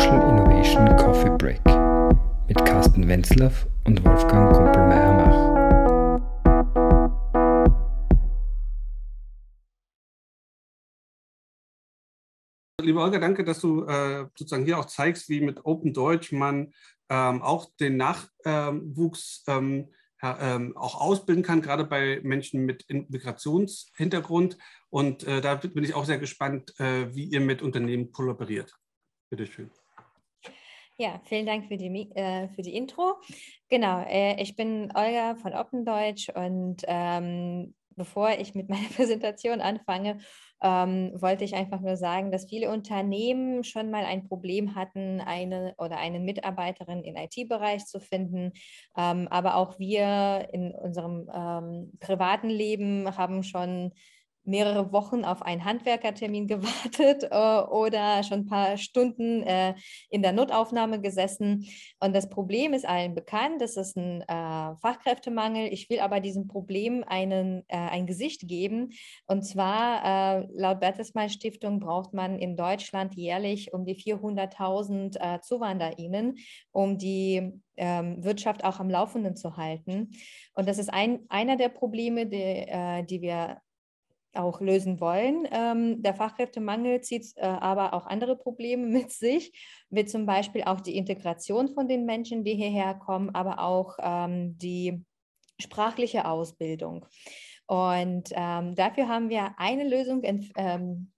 Social Innovation Coffee Break mit Carsten Wenzlaff und Wolfgang Kumpelmeier-Mach. Liebe Olga, danke, dass du äh, sozusagen hier auch zeigst, wie mit Open Deutsch man ähm, auch den Nachwuchs ähm, ähm, ähm, auch ausbilden kann, gerade bei Menschen mit Migrationshintergrund. Und äh, da bin ich auch sehr gespannt, äh, wie ihr mit Unternehmen kollaboriert. Bitteschön. Ja, vielen Dank für die, äh, für die Intro. Genau, äh, ich bin Olga von Open Deutsch und ähm, bevor ich mit meiner Präsentation anfange, ähm, wollte ich einfach nur sagen, dass viele Unternehmen schon mal ein Problem hatten, eine oder eine Mitarbeiterin im IT-Bereich zu finden. Ähm, aber auch wir in unserem ähm, privaten Leben haben schon mehrere Wochen auf einen Handwerkertermin gewartet äh, oder schon ein paar Stunden äh, in der Notaufnahme gesessen. Und das Problem ist allen bekannt, das ist ein äh, Fachkräftemangel. Ich will aber diesem Problem einen, äh, ein Gesicht geben. Und zwar äh, laut Bertelsmann Stiftung braucht man in Deutschland jährlich um die 400.000 äh, ZuwanderInnen, um die ähm, Wirtschaft auch am Laufenden zu halten. Und das ist ein, einer der Probleme, die, die wir auch lösen wollen. Ähm, der Fachkräftemangel zieht äh, aber auch andere Probleme mit sich, wie zum Beispiel auch die Integration von den Menschen, die hierher kommen, aber auch ähm, die sprachliche Ausbildung. Und ähm, dafür haben wir eine Lösung ent ähm,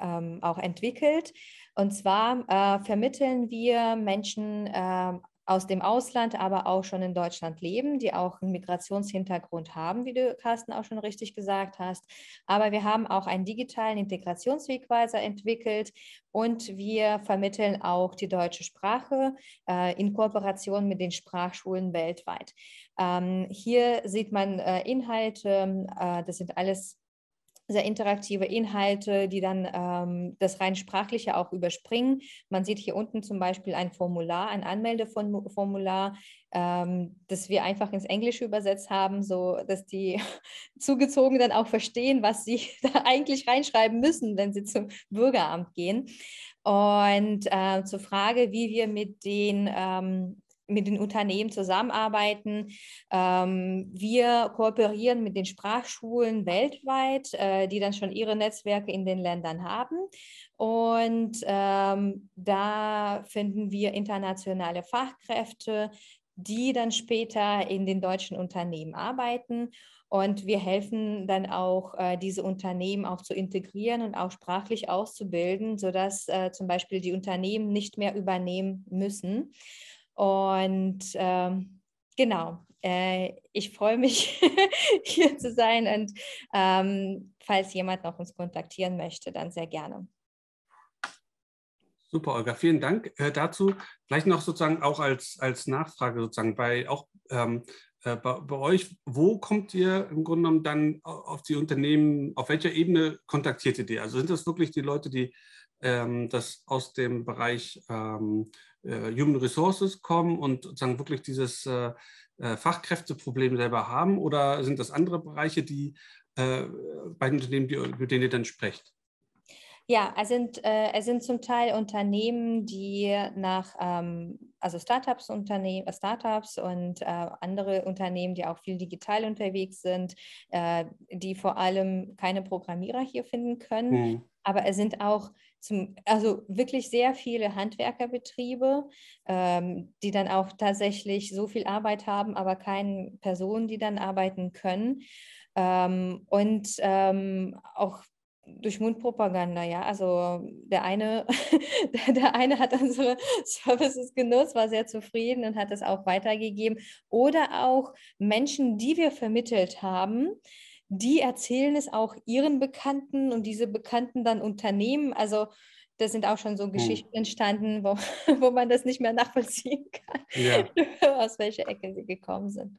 ähm, auch entwickelt. Und zwar äh, vermitteln wir Menschen äh, aus dem Ausland, aber auch schon in Deutschland leben, die auch einen Migrationshintergrund haben, wie du, Carsten, auch schon richtig gesagt hast. Aber wir haben auch einen digitalen Integrationswegweiser entwickelt und wir vermitteln auch die deutsche Sprache äh, in Kooperation mit den Sprachschulen weltweit. Ähm, hier sieht man äh, Inhalte, äh, das sind alles sehr interaktive Inhalte, die dann ähm, das rein sprachliche auch überspringen. Man sieht hier unten zum Beispiel ein Formular, ein Anmeldeformular, ähm, das wir einfach ins Englische übersetzt haben, so dass die Zugezogenen dann auch verstehen, was sie da eigentlich reinschreiben müssen, wenn sie zum Bürgeramt gehen. Und äh, zur Frage, wie wir mit den ähm, mit den Unternehmen zusammenarbeiten. Ähm, wir kooperieren mit den Sprachschulen weltweit, äh, die dann schon ihre Netzwerke in den Ländern haben. Und ähm, da finden wir internationale Fachkräfte, die dann später in den deutschen Unternehmen arbeiten. Und wir helfen dann auch, äh, diese Unternehmen auch zu integrieren und auch sprachlich auszubilden, sodass äh, zum Beispiel die Unternehmen nicht mehr übernehmen müssen. Und ähm, genau, äh, ich freue mich, hier zu sein. Und ähm, falls jemand noch uns kontaktieren möchte, dann sehr gerne. Super, Olga, vielen Dank äh, dazu. Vielleicht noch sozusagen auch als, als Nachfrage sozusagen bei auch ähm, äh, bei, bei, euch, wo kommt ihr im Grunde genommen dann auf die Unternehmen, auf welcher Ebene kontaktiert ihr die? Also sind das wirklich die Leute, die ähm, das aus dem Bereich ähm, äh, Human Resources kommen und sozusagen wirklich dieses äh, äh, Fachkräfteproblem selber haben oder sind das andere Bereiche, die bei den Unternehmen, die, mit denen ihr dann sprecht? Ja, es sind, äh, es sind zum Teil Unternehmen, die nach, ähm, also Startups, Unternehmen, Startups und äh, andere Unternehmen, die auch viel digital unterwegs sind, äh, die vor allem keine Programmierer hier finden können. Hm. Aber es sind auch zum, also wirklich sehr viele Handwerkerbetriebe, ähm, die dann auch tatsächlich so viel Arbeit haben, aber keine Personen, die dann arbeiten können. Ähm, und ähm, auch durch Mundpropaganda, ja. Also der eine, der eine hat unsere Services genutzt, war sehr zufrieden und hat es auch weitergegeben. Oder auch Menschen, die wir vermittelt haben, die erzählen es auch ihren Bekannten und diese Bekannten dann Unternehmen. Also da sind auch schon so hm. Geschichten entstanden, wo, wo man das nicht mehr nachvollziehen kann, ja. aus welcher Ecke sie gekommen sind.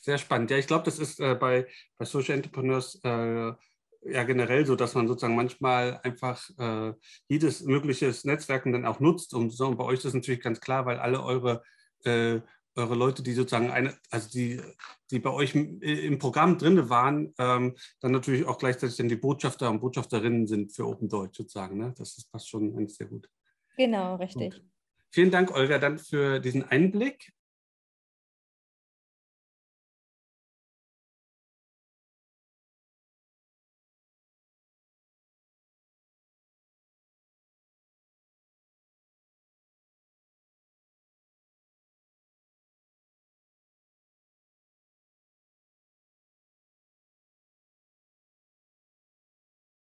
Sehr spannend. Ja, ich glaube, das ist äh, bei, bei Social Entrepreneurs äh, ja generell so, dass man sozusagen manchmal einfach äh, jedes mögliche Netzwerken dann auch nutzt. Und so, und bei euch ist das natürlich ganz klar, weil alle eure äh, eure Leute, die sozusagen eine, also die, die bei euch im Programm drin waren, ähm, dann natürlich auch gleichzeitig dann die Botschafter und Botschafterinnen sind für Open Deutsch sozusagen. Ne? Das ist, passt schon sehr gut. Genau, richtig. Gut. Vielen Dank, Olga, dann für diesen Einblick.